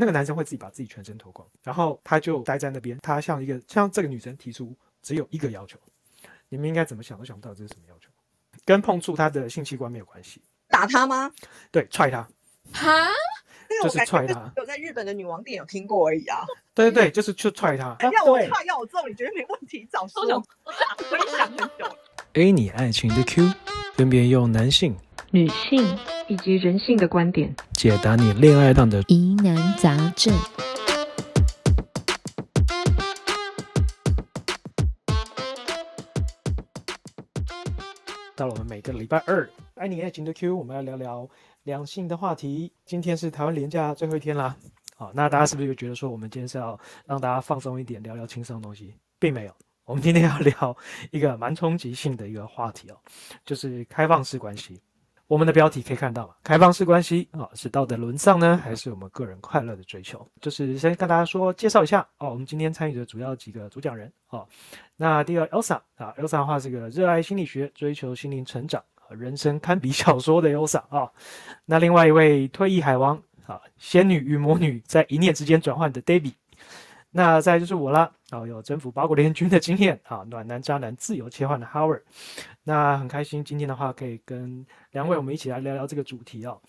那个男生会自己把自己全身脱光，然后他就待在那边，他向一个向这个女生提出只有一个要求，你们应该怎么想都想不到这是什么要求，跟碰触他的性器官没有关系，打他吗？对，踹他，哈，就是踹他有在日本的女王店有听过而已啊。对对对，就是去踹他。对要我踹要我揍，你觉得没问题？早说我也想很久了。A 你爱情的 Q，分别用男性女性以及人性的观点。解答你恋爱上的疑难杂症。到了我们每个礼拜二，爱你爱情的 Q，我们要聊聊两性的话题。今天是台湾连假最后一天啦，好，那大家是不是就觉得说，我们今天是要让大家放松一点，聊聊轻松的东西？并没有，我们今天要聊一个蛮冲击性的一个话题哦，就是开放式关系。我们的标题可以看到嘛，开放式关系啊、是道德沦丧呢，还是我们个人快乐的追求？就是先跟大家说介绍一下哦，我们今天参与的主要几个主讲人哦，那第二，Elsa 啊，Elsa 的话是个热爱心理学、追求心灵成长、啊人生堪比小说的 Elsa 啊。那另外一位退役海王啊，仙女与魔女在一念之间转换的 David。那再就是我啦，啊，有征服八国联军的经验啊，暖男渣男自由切换的 Howard。那很开心，今天的话可以跟两位我们一起来聊聊这个主题哦。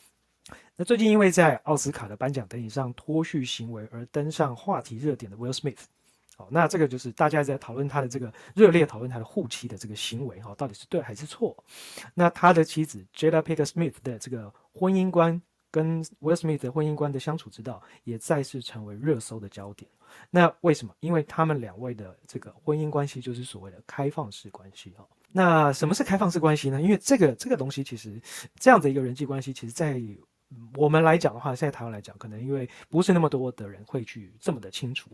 那最近因为在奥斯卡的颁奖典礼上脱序行为而登上话题热点的 Will Smith，好，那这个就是大家在讨论他的这个热烈讨论他的护妻的这个行为哈、到底是对还是错？那他的妻子 Jada Pinkett Smith 的这个婚姻观跟 Will Smith 的婚姻观的相处之道，也再次成为热搜的焦点。那为什么？因为他们两位的这个婚姻关系就是所谓的开放式关系哈、那什么是开放式关系呢？因为这个这个东西其实这样的一个人际关系，其实在我们来讲的话，在台湾来讲，可能因为不是那么多的人会去这么的清楚。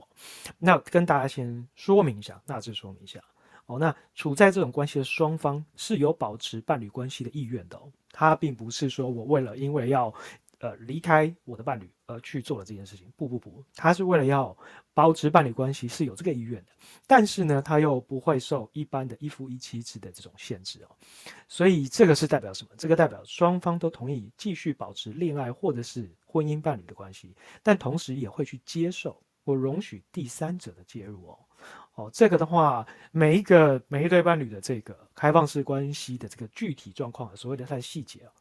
那跟大家先说明一下，大致说明一下哦。那处在这种关系的双方是有保持伴侣关系的意愿的哦，他并不是说我为了因为要呃离开我的伴侣而去做了这件事情，不不不，他是为了要保持伴侣关系是有这个意愿的。但是呢，他又不会受一般的一夫一妻制的这种限制哦，所以这个是代表什么？这个代表双方都同意继续保持恋爱或者是婚姻伴侣的关系，但同时也会去接受或容许第三者的介入哦。哦，这个的话，每一个每一对伴侣的这个开放式关系的这个具体状况，所谓的它的细节啊，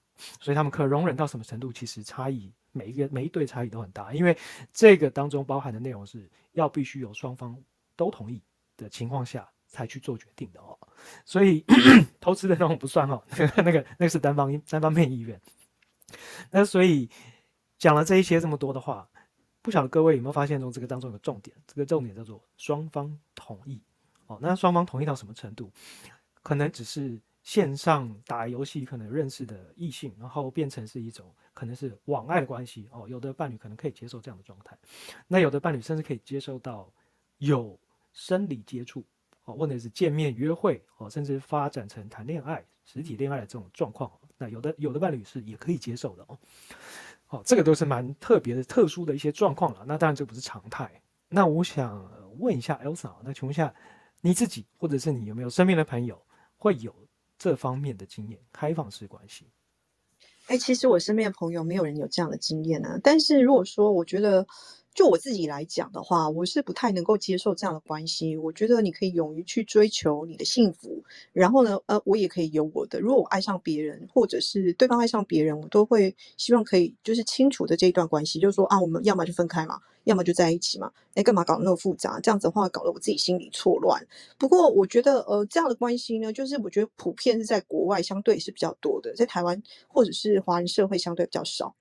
所以他们可容忍到什么程度，其实差异每一个每一对差异都很大，因为这个当中包含的内容是要必须有双方都同意的情况下才去做决定的哦。所以 偷吃的那种不算哦，那个那个那个是单方单方面意愿。那所以讲了这一些这么多的话，不晓得各位有没有发现中这个当中有个重点，这个重点叫做双方同意哦。那双方同意到什么程度？可能只是线上打游戏可能认识的异性，然后变成是一种可能是网爱的关系哦。有的伴侣可能可以接受这样的状态，那有的伴侣甚至可以接受到有生理接触哦，或者是见面约会哦，甚至发展成谈恋爱、实体恋爱的这种状况。那有的有的伴侣是也可以接受的哦。哦，这个都是蛮特别的、特殊的一些状况了。那当然这不是常态。那我想问一下 Elsa，那请问一下你自己，或者是你有没有身边的朋友会有这方面的经验？开放式关系？哎、其实我身边的朋友没有人有这样的经验啊。但是如果说，我觉得就我自己来讲的话，我是不太能够接受这样的关系。我觉得你可以勇于去追求你的幸福，然后呢，呃，我也可以有我的。如果我爱上别人，或者是对方爱上别人，我都会希望可以就是清楚的这一段关系，就是说啊，我们要么就分开嘛，要么就在一起嘛。哎，干嘛搞那么复杂？这样子的话，搞得我自己心里错乱。不过我觉得，呃，这样的关系呢，就是我觉得普遍是在国外相对是比较多的，在台湾或者是华人社会相对比较少。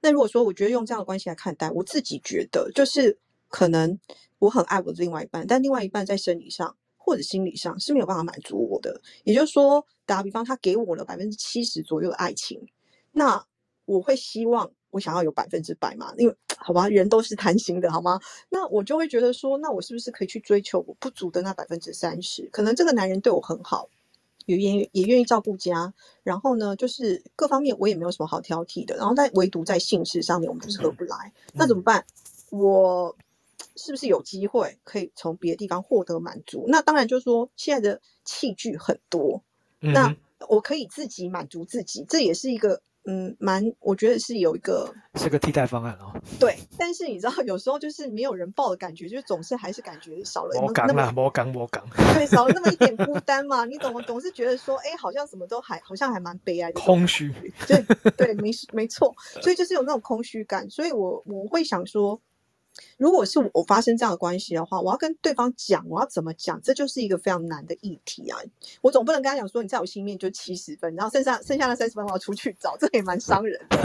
那如果说我觉得用这样的关系来看待，我自己觉得就是可能我很爱我的另外一半，但另外一半在生理上或者心理上是没有办法满足我的。也就是说，打比方，他给我了百分之七十左右的爱情，那我会希望我想要有百分之百嘛？因为好吧，人都是贪心的，好吗？那我就会觉得说，那我是不是可以去追求我不足的那百分之三十？可能这个男人对我很好，也愿意也愿意照顾家，然后呢，就是各方面我也没有什么好挑剔的，然后但唯独在性事上面我们就是合不来，那怎么办？我是不是有机会可以从别的地方获得满足？那当然就是说现在的器具很多，那我可以自己满足自己，这也是一个嗯，蛮，我觉得是有一个是个替代方案哦。对，但是你知道，有时候就是没有人抱的感觉，就是总是还是感觉少了那么我讲我讲，对，少了那么一点孤单嘛。你懂吗？总是觉得说，哎，好像什么都还好像还蛮悲哀的，空虚。对对，没没错，所以就是有那种空虚感。所以我我会想说。如果是我发生这样的关系的话，我要跟对方讲，我要怎么讲，这就是一个非常难的议题啊！我总不能跟他讲说，你在我心里面就七十分，然后剩下剩下的三十分我要出去找，这也蛮伤人的。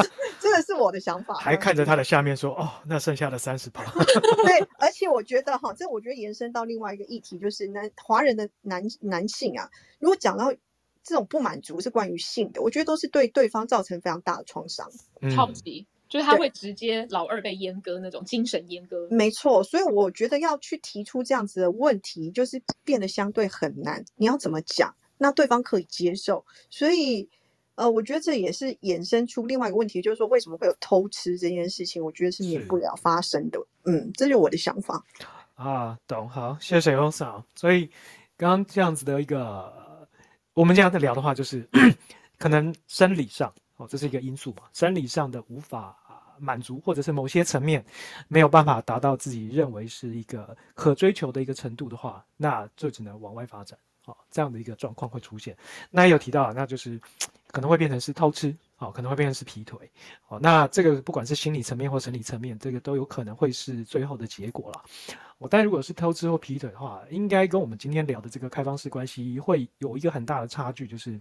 这个是我的想法。还看着他的下面说，哦，那剩下的三十趴。对，而且我觉得哈，这我觉得延伸到另外一个议题，就是男华人的男男性啊，如果讲到这种不满足是关于性的，我觉得都是对对方造成非常大的创伤，超级。就是他会直接老二被阉割那种精神阉割，没错。所以我觉得要去提出这样子的问题，就是变得相对很难。你要怎么讲，那对方可以接受？所以，呃，我觉得这也是衍生出另外一个问题，就是说为什么会有偷吃这件事情？我觉得是免不了发生的。嗯，这就是我的想法。啊，懂。好，谢谢欧嫂。所以刚刚这样子的一个，我们这样在聊的话，就是 可能生理上。哦，这是一个因素嘛？生理上的无法满足，或者是某些层面没有办法达到自己认为是一个可追求的一个程度的话，那就只能往外发展。哦，这样的一个状况会出现。那有提到，那就是可能会变成是偷吃，哦，可能会变成是劈腿。哦，那这个不管是心理层面或生理层面，这个都有可能会是最后的结果了。哦，但如果是偷吃。或劈腿。的话，应该跟我们今天聊的这个开放式关系会有一个很大的差距，就是。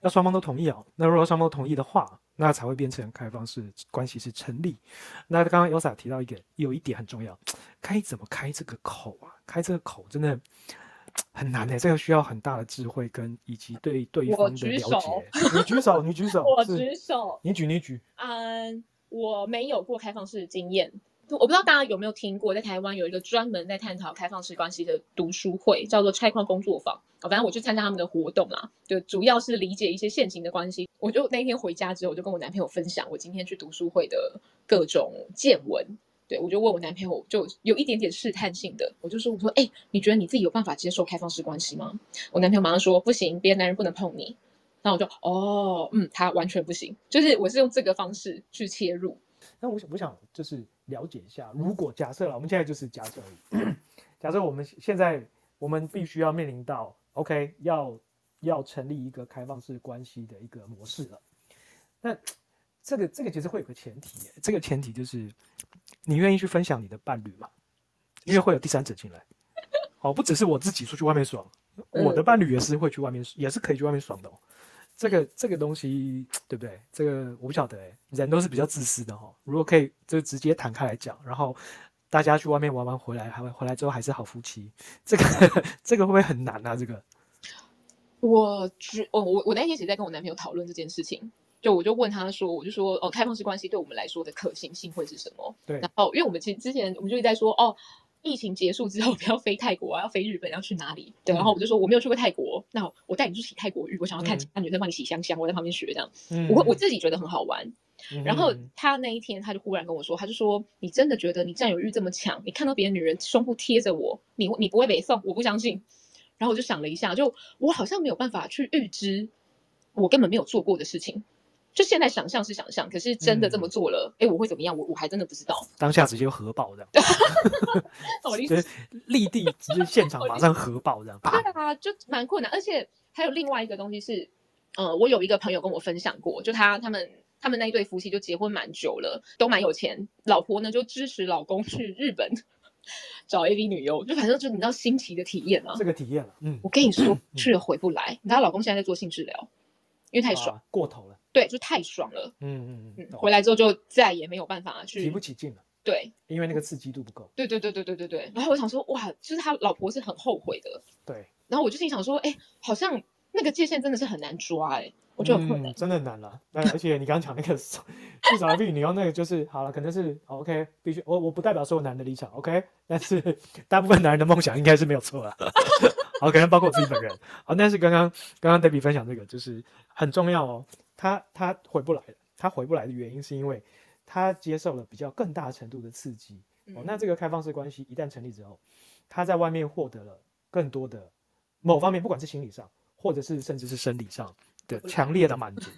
要双方都同意哦。那如果双方都同意的话，那才会变成开放式关系是成立。那刚刚 Yosa 提到一个，有一点很重要，该怎么开这个口啊？开这个口真的很难诶，这个需要很大的智慧跟以及对对方的了解。你举手，你举手，我举手，你举你举。嗯，我没有过开放式的经验。我不知道大家有没有听过，在台湾有一个专门在探讨开放式关系的读书会，叫做拆框工作坊。反正我去参加他们的活动啦，就主要是理解一些现行的关系。我就那天回家之后，我就跟我男朋友分享我今天去读书会的各种见闻。对我就问我男朋友，就有一点点试探性的，我就说：“我说，哎，你觉得你自己有办法接受开放式关系吗？”我男朋友马上说：“不行，别的男人不能碰你。”那我就哦，嗯，他完全不行。就是我是用这个方式去切入。那我想，我想就是了解一下，如果假设了，我们现在就是假设而已。假设我们现在我们必须要面临到，OK，要要成立一个开放式关系的一个模式了。那这个这个其实会有个前提，这个前提就是你愿意去分享你的伴侣嘛？因为会有第三者进来。好，不只是我自己出去外面爽，我的伴侣也是会去外面，也是可以去外面爽的。这个这个东西对不对？这个我不晓得哎，人都是比较自私的哈。如果可以，就直接坦开来讲，然后大家去外面玩玩回来，还会回来之后还是好夫妻，这个 这个会不会很难啊？这个，我觉我我我那天其实在跟我男朋友讨论这件事情，就我就问他说，我就说哦，开放式关系对我们来说的可行性会是什么？对，然后因为我们其实之前我们就一直在说哦。疫情结束之后，不要飞泰国啊，要飞日本，要去哪里？对，然后我就说我没有去过泰国，那我带你去洗泰国浴，我想要看其他女生帮你洗香香，我在旁边学这样。我我自己觉得很好玩。然后他那一天他就忽然跟我说，他就说你真的觉得你占有欲这么强？你看到别的女人胸部贴着我，你你不会被送？我不相信。然后我就想了一下，就我好像没有办法去预知我根本没有做过的事情。就现在想象是想象，可是真的这么做了，哎，我会怎么样？我我还真的不知道。当下直接核爆这样，就是立地直接现场马上核爆这样。对啊，就蛮困难。而且还有另外一个东西是，呃，我有一个朋友跟我分享过，就他他们他们那一对夫妻就结婚蛮久了，都蛮有钱，老婆呢就支持老公去日本找 AV 女优，就反正就你知道新奇的体验啊。这个体验了，嗯，我跟你说去了回不来。你知道老公现在在做性治疗，因为太爽过头了。对，就太爽了。嗯嗯嗯，回来之后就再也没有办法去提不起劲了。对，因为那个刺激度不够。对对对对对对对。然后我想说，哇，就是他老婆是很后悔的。对。然后我就心想说，哎，好像那个界限真的是很难抓，哎，我觉得很困难，真的难了。那而且你刚刚讲那个 至少必须你要那个就是好了，可能是 OK，必须我我不代表所有男的立场 OK，但是大部分男人的梦想应该是没有错了。好，可能包括我自己本人。好，但是刚刚刚刚 Debbie 分享这个就是很重要哦。他他回不来了，他回不来的原因是因为他接受了比较更大程度的刺激哦。那这个开放式关系一旦成立之后，他在外面获得了更多的某方面，不管是心理上，或者是甚至是生理上的强烈的满足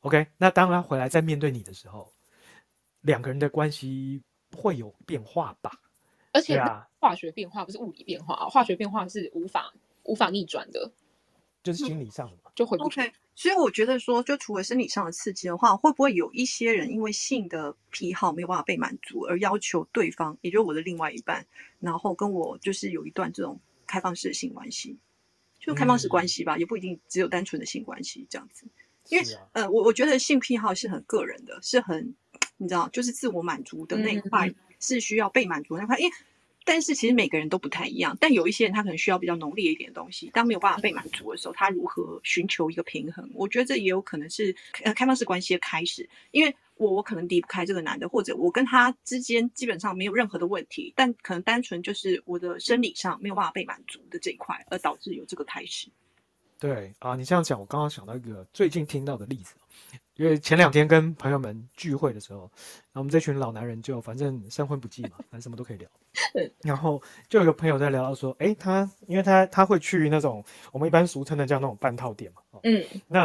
OK，那当他回来再面对你的时候，两个人的关系会有变化吧？而且啊，化学变化不是物理变化啊，化学变化是无法无法逆转的，就是心理上的嘛。就回不去。OK，所以我觉得说，就除了生理上的刺激的话，会不会有一些人因为性的癖好没有办法被满足，而要求对方，也就是我的另外一半，然后跟我就是有一段这种开放式的性关系，就开放式关系吧，也不一定只有单纯的性关系这样子。因为啊，呃，我我觉得性癖好是很个人的，是很你知道，就是自我满足的那一块嗯是需要被满足的那块，因为。但是其实每个人都不太一样，但有一些人他可能需要比较浓烈一点的东西，当没有办法被满足的时候，他如何寻求一个平衡？我觉得这也有可能是呃开放式关系的开始，因为我我可能离不开这个男的，或者我跟他之间基本上没有任何的问题，但可能单纯就是我的生理上没有办法被满足的这一块，而导致有这个开始。对啊，你这样讲，我刚刚想到一个最近听到的例子，因为前两天跟朋友们聚会的时候，然后我们这群老男人就反正三婚不忌嘛，反正什么都可以聊。然后就有个朋友在聊到说，诶，他因为他他会去那种我们一般俗称的叫那种半套店嘛，哦，嗯，那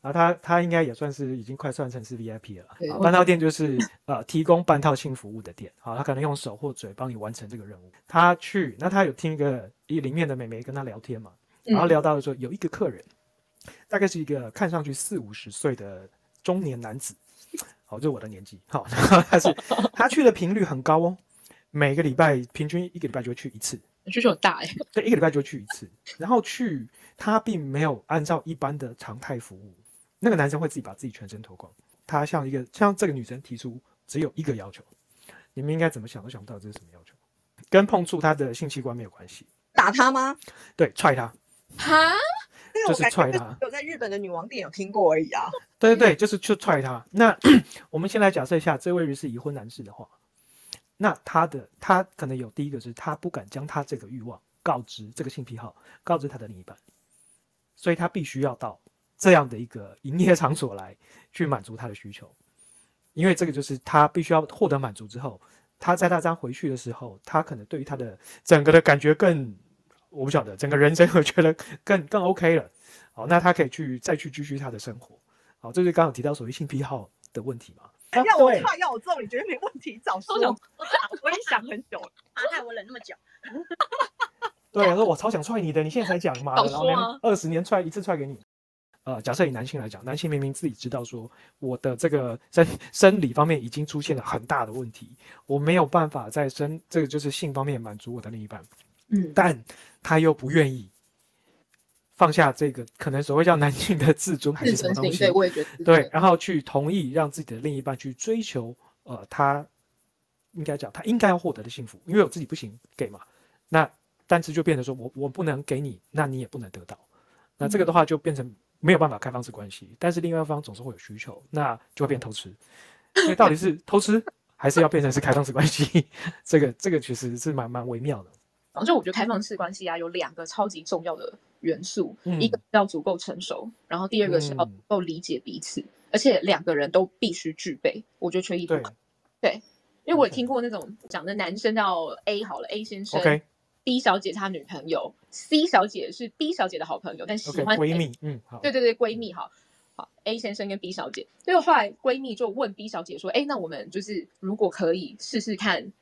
然后 他他应该也算是已经快算成是 VIP 了。半套店就是呃提供半套性服务的店，好，他可能用手或嘴帮你完成这个任务。他去，那他有听一个一里面的美眉跟他聊天嘛，然后嗯聊到说有一个客人，大概是一个看上去四五十岁的中年男子，好，这是我的年纪，好，他是 他去的频率很高哦，每个礼拜平均一个礼拜就会去一次，需求很大哎、对，一个礼拜就会去一次，然后去他并没有按照一般的常态服务，那个男生会自己把自己全身脱光，他向一个向这个女生提出只有一个要求，你们应该怎么想都想不到这是什么要求，跟碰触他的性器官没有关系，打他吗？对，踹他，哈，就是踹他有在日本的女王店有听过而已啊。对对对，就是去踹他。那 我们先来假设一下，这位是已婚男士的话，那他的他可能有第一个是他不敢将他这个欲望告知这个性癖好告知他的另一半，所以他必须要到这样的一个营业场所来去满足他的需求，因为这个就是他必须要获得满足之后，他在他这样回去的时候，他可能对于他的整个的感觉更，我不晓得整个人生我觉得更更 OK 了。好，那他可以去再去继续他的生活。好，这就是刚刚有提到所谓性癖好的问题嘛。啊要我踹要我揍，你觉得没问题？早说！我也想很久了。啊，害我忍那么久。对，我说我超想踹你的，你现在才讲嘛，早然后说啊二十年踹一次踹给你。呃，假设以男性来讲，男性明明自己知道说我的这个生生理方面已经出现了很大的问题，我没有办法在生这个就是性方面满足我的另一半，嗯，但他又不愿意放下这个可能所谓叫男性的自尊还是什么东西，对我也觉得对，然后去同意让自己的另一半去追求，呃，他应该讲他应该要获得的幸福，因为我自己不行给嘛，那但是就变成说我我不能给你，那你也不能得到，那这个的话就变成没有办法开放式关系，但是另外一方总是会有需求，那就会变偷吃，所以到底是偷吃还是要变成是开放式关系，这个这个其实是蛮蛮微妙的，就我觉得开放式关系啊，有两个超级重要的元素，嗯一个是要足够成熟，然后第二个是要够理解彼此，而且两个人都必须具备，我觉得缺一不对可。对，因为我也听过那种讲的男生叫 A 好了，A 先生 B 小姐她女朋友，C 小姐是 B 小姐的好朋友，但喜欢闺蜜，嗯好，对对对，闺蜜哈。好，A 先生跟 B 小姐，结果后来闺蜜就问 B 小姐说：“哎，那我们就是如果可以试试看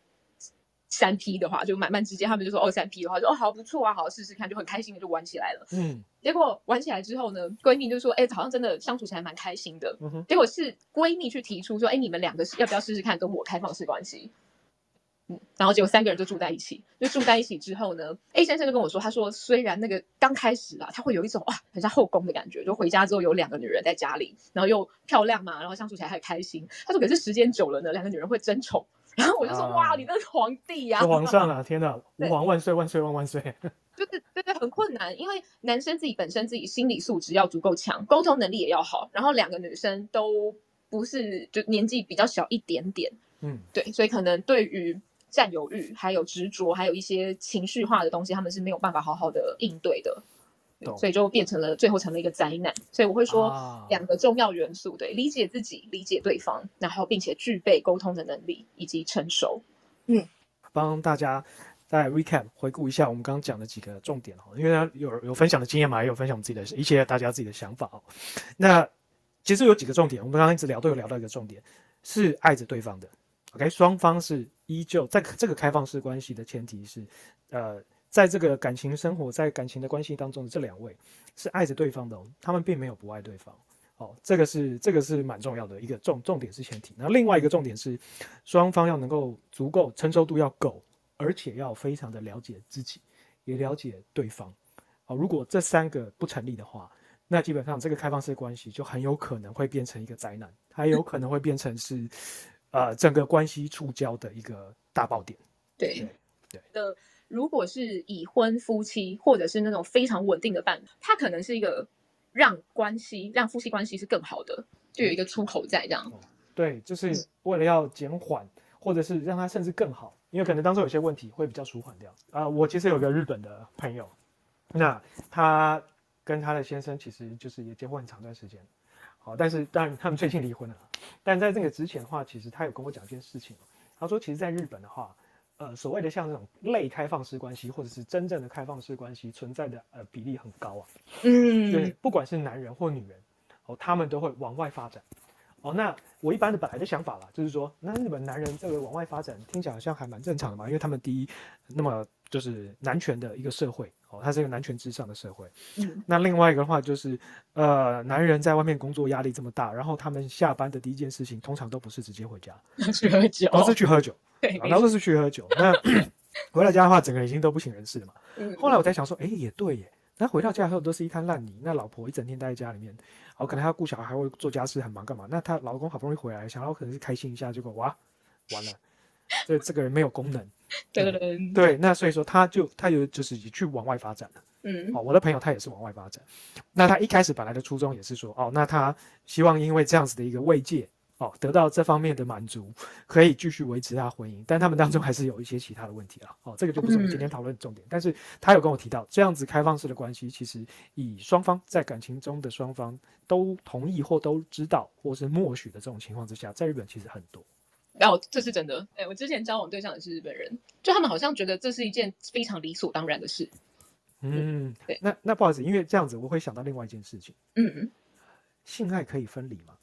三 P 的话，就蛮蛮直接，他们就说哦三 P 的话，就哦好不错啊，好试试看，就很开心的就玩起来了。嗯结果玩起来之后呢，闺蜜就说：哎，好像真的相处起来蛮开心的。嗯哼，结果是闺蜜去提出说：哎，你们两个要不要试试看跟我开放式关系？嗯，然后结果三个人就住在一起，就住在一起之后呢，A 先生就跟我说，他说虽然那个刚开始啊，他会有一种哇很像后宫的感觉，就回家之后有两个女人在家里，然后又漂亮嘛，然后相处起来还开心。他说可是时间久了呢，两个女人会争宠。然后我就说、啊。哇，你真是皇帝呀、是皇上啊，天哪，吾皇万岁万岁万万岁，就是对对很困难，因为男生自己本身自己心理素质要足够强，沟通能力也要好，然后两个女生都不是就年纪比较小一点点，嗯。对，所以可能对于占有欲、还有执着，还有一些情绪化的东西，他们是没有办法好好的应对的，所以就变成了最后成了一个灾难。所以我会说啊两个重要元素，对，理解自己、理解对方，然后并且具备沟通的能力以及成熟。嗯帮大家再 recap 回顾一下我们刚刚讲的几个重点哦，因为他有有分享的经验嘛，也有分享我们自己的一些大家自己的想法哦。那其实有几个重点，我们刚刚一直聊都有聊到一个重点，是爱着对方的。OK，双方是依旧在这个开放式关系的前提是，呃，在这个感情生活在感情的关系当中的这两位是爱着对方的、哦，他们并没有不爱对方。哦，这个是这个是蛮重要的一个重重点是前提。然后另外一个重点是，双方要能够足够成熟度要够，而且要非常的了解自己，也了解对方。哦，如果这三个不成立的话，那基本上这个开放式关系就很有可能会变成一个灾难，还有可能会变成是呃整个关系触礁的一个大爆点。对对的，如果是已婚夫妻或者是那种非常稳定的伴侣，他可能是一个让关系让夫妻关系是更好的，就有一个出口在这样。对，就是为了要减缓，或者是让他甚至更好，因为可能当中有些问题会比较舒缓掉。啊、我其实有个日本的朋友，那他跟他的先生其实就是也结婚很长段时间，好，但是当然他们最近离婚了。但在这个之前的话，其实他有跟我讲一件事情，他说，其实在日本的话，呃，所谓的像这种类开放式关系，或者是真正的开放式关系存在的呃比例很高啊。嗯对，不管是男人或女人，哦，他们都会往外发展。哦，那我一般的本来的想法啦，就是说，那日本男人这个往外发展，听起来好像还蛮正常的嘛，因为他们第一，那么就是男权的一个社会，哦，它是一个男权至上的社会。嗯那另外一个的话就是，呃，男人在外面工作压力这么大，然后他们下班的第一件事情，通常都不是直接回家，去喝酒，都是去喝酒，对，啊，都是去喝酒。那 回到家的话，整个人已经都不省人事了嘛。嗯后来我才想说，哎，也对耶。那回到家以后都是一滩烂泥，那老婆一整天待在家里面，哦，可能还要顾小孩，还会做家事，很忙干嘛？那她老公好不容易回来，想要可能是开心一下，结果哇，完了，这这个人没有功能。对 对对，对，那所以说他就他有就是也去往外发展了。嗯哦，我的朋友他也是往外发展。那他一开始本来的初衷也是说，哦，那他希望因为这样子的一个慰藉，哦，得到这方面的满足，可以继续维持他婚姻。但他们当中还是有一些其他的问题了。哦，这个就不是我们今天讨论的重点。但是他有跟我提到，这样子开放式的关系，其实以双方在感情中的双方都同意或都知道或是默许的这种情况之下，在日本其实很多。然后这是真的，哎，我之前交往对象也是日本人，就他们好像觉得这是一件非常理所当然的事。嗯对，那那不好意思，因为这样子我会想到另外一件事情。嗯，性爱可以分离吗？